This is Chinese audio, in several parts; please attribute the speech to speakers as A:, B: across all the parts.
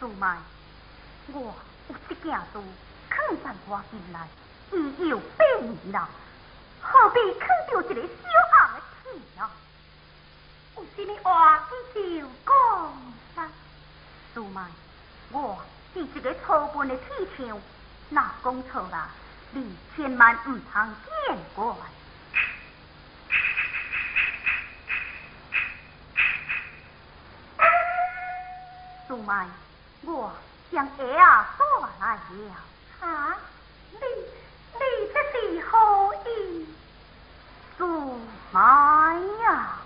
A: 苏曼，我有一件事，肯在我心内，已有百年了，何必肯着一个小孩的气呢？有什么话你就讲啦。苏曼，我是一个粗笨的气球，若讲错了，你千万唔通见怪。苏曼。我将爱啊送来了啊，你你这是何意做埋呀？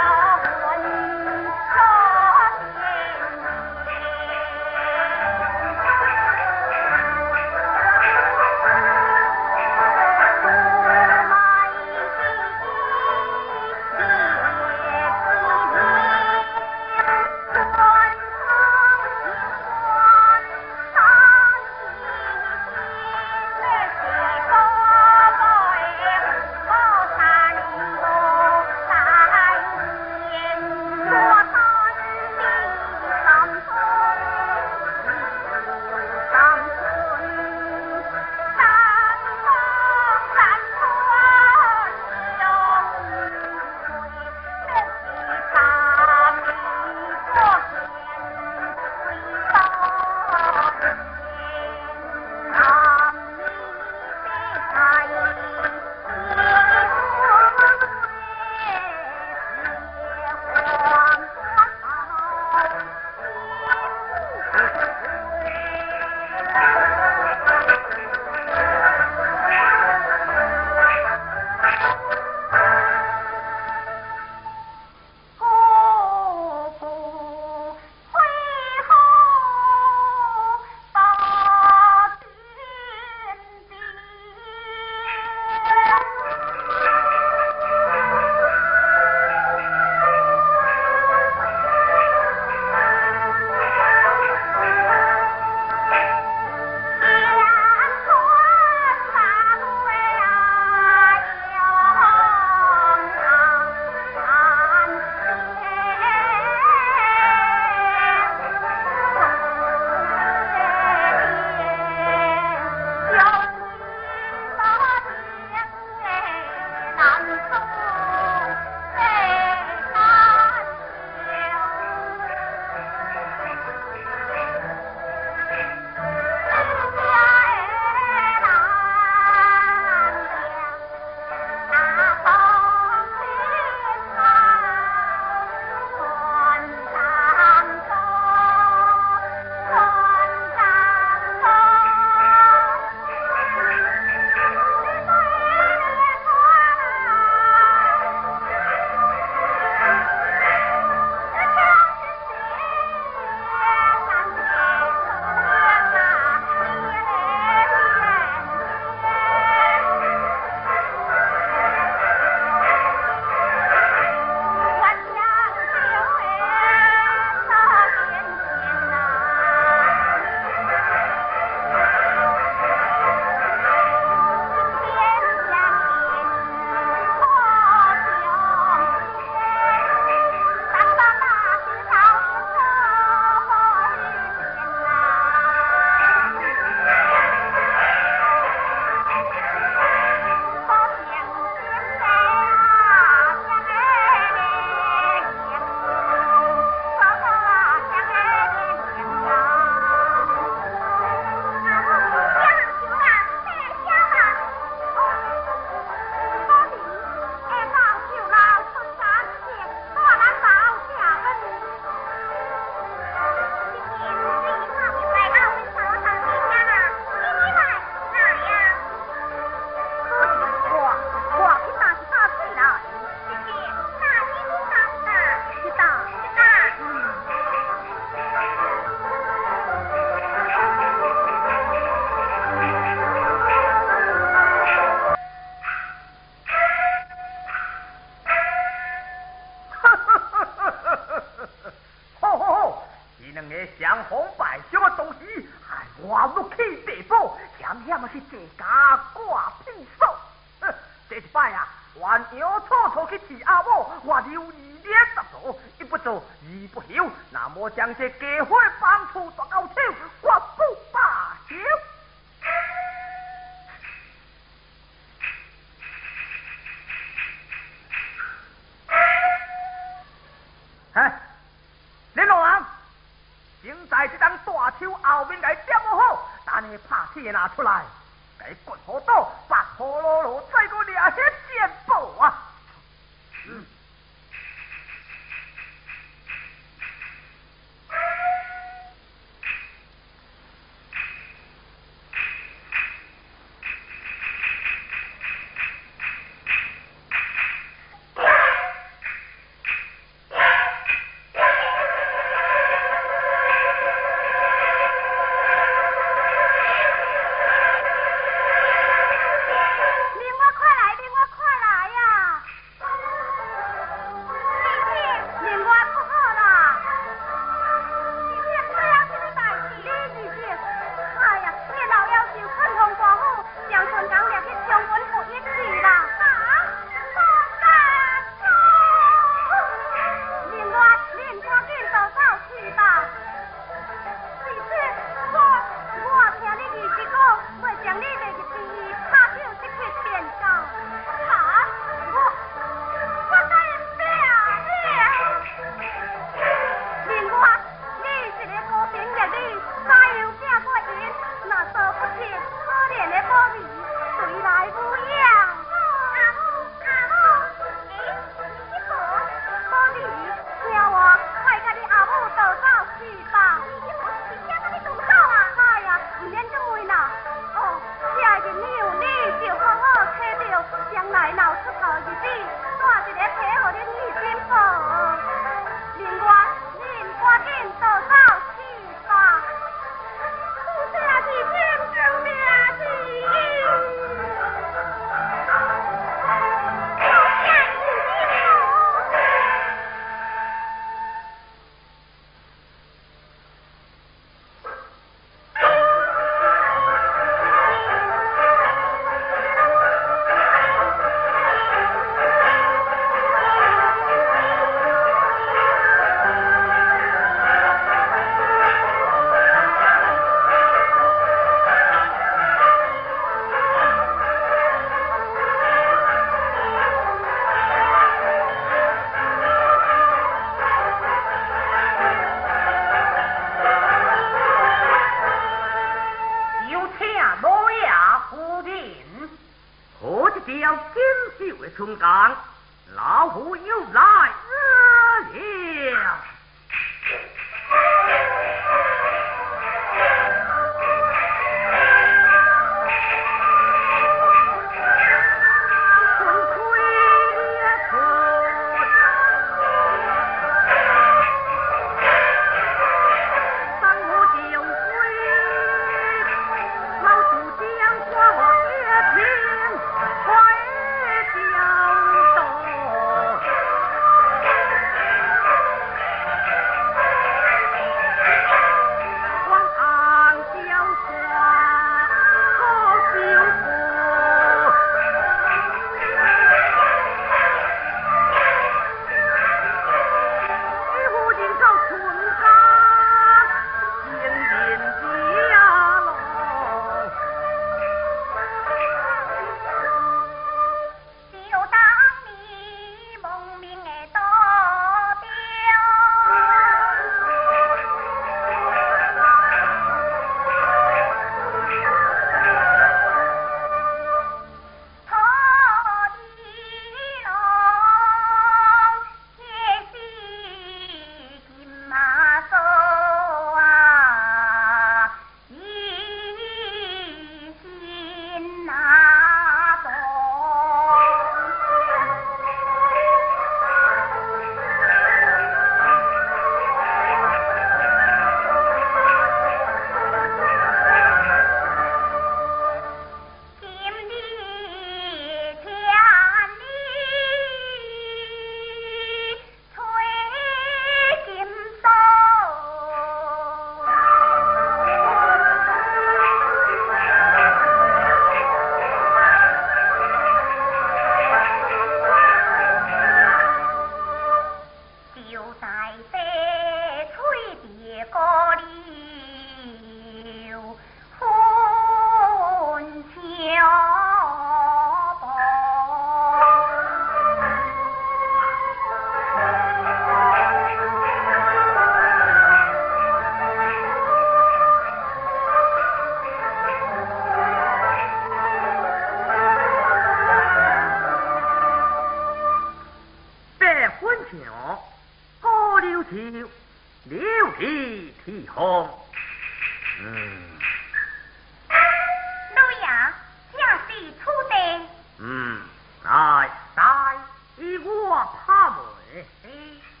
B: Mm.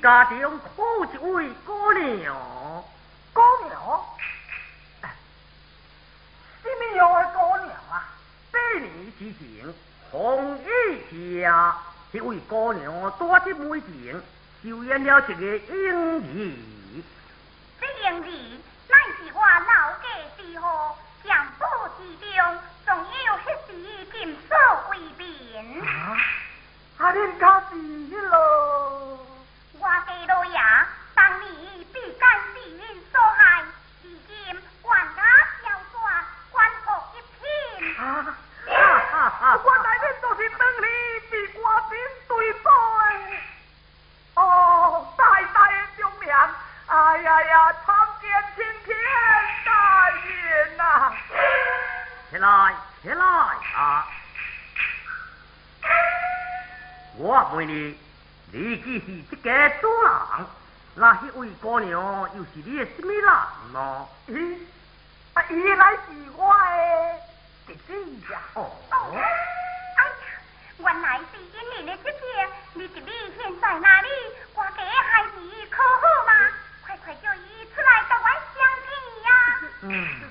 B: 家中好一位姑娘。姑娘？什么样的姑娘啊？百年之前，红衣下，一位姑娘带着美景，就演了一个英儿。
C: Oh.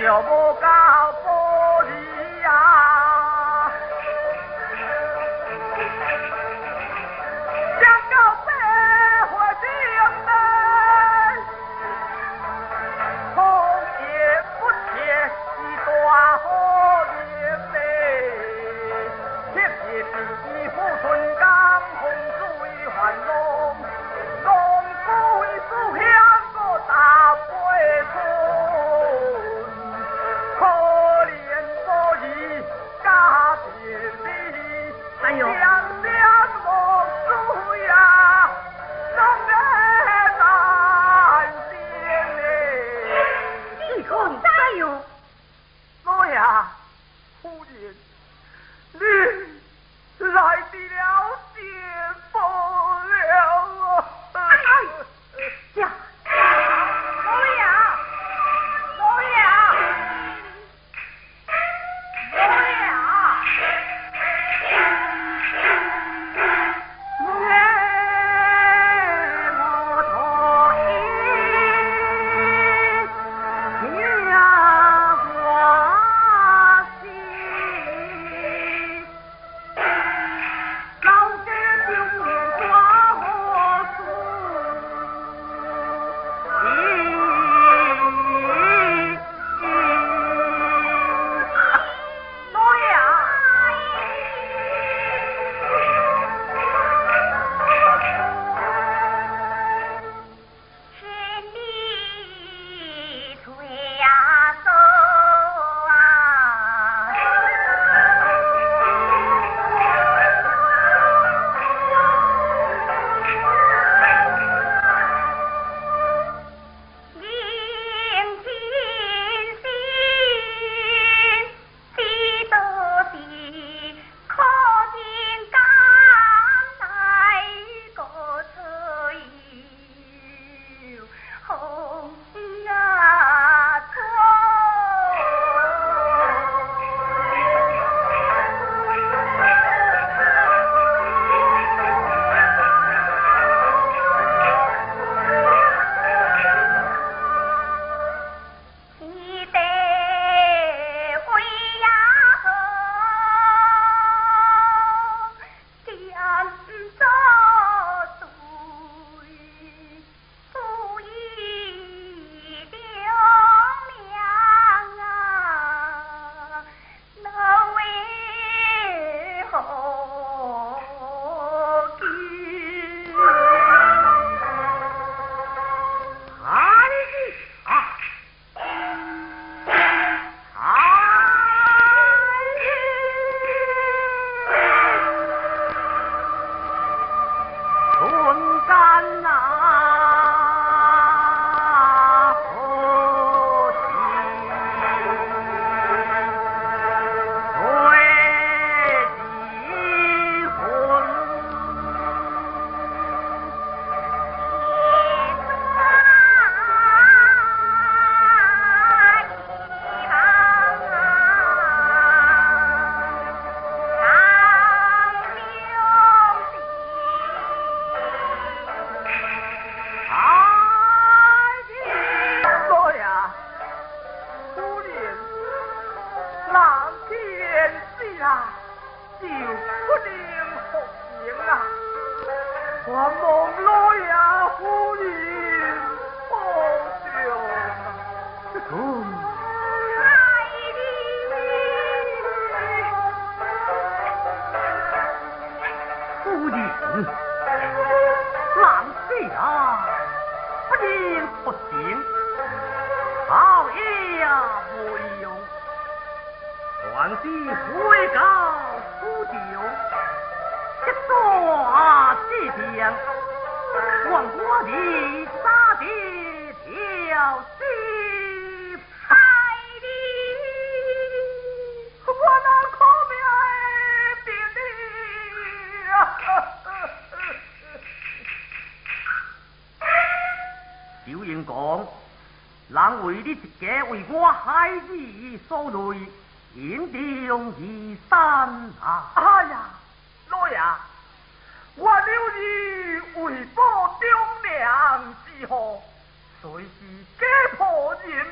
B: 酒不干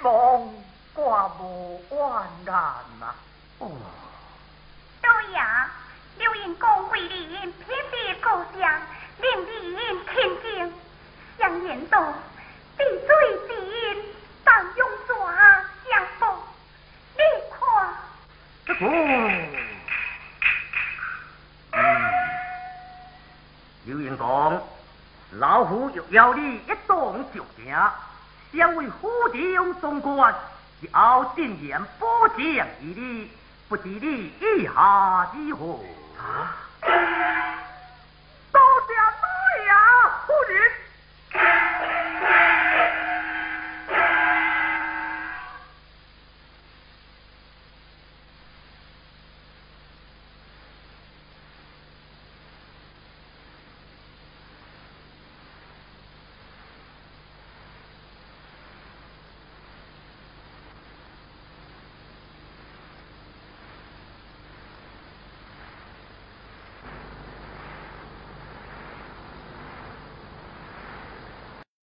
B: 破人亡，寡无怨难呐。哦，
C: 对呀，刘英公为人偏别高相，令人亲近，相言道，地最近，当用爪相逢，你看。
B: 这个，嗯，刘英公，老夫又要你一动就行，想为虎将总管，要进言保将一礼，不知你意下如何？啊！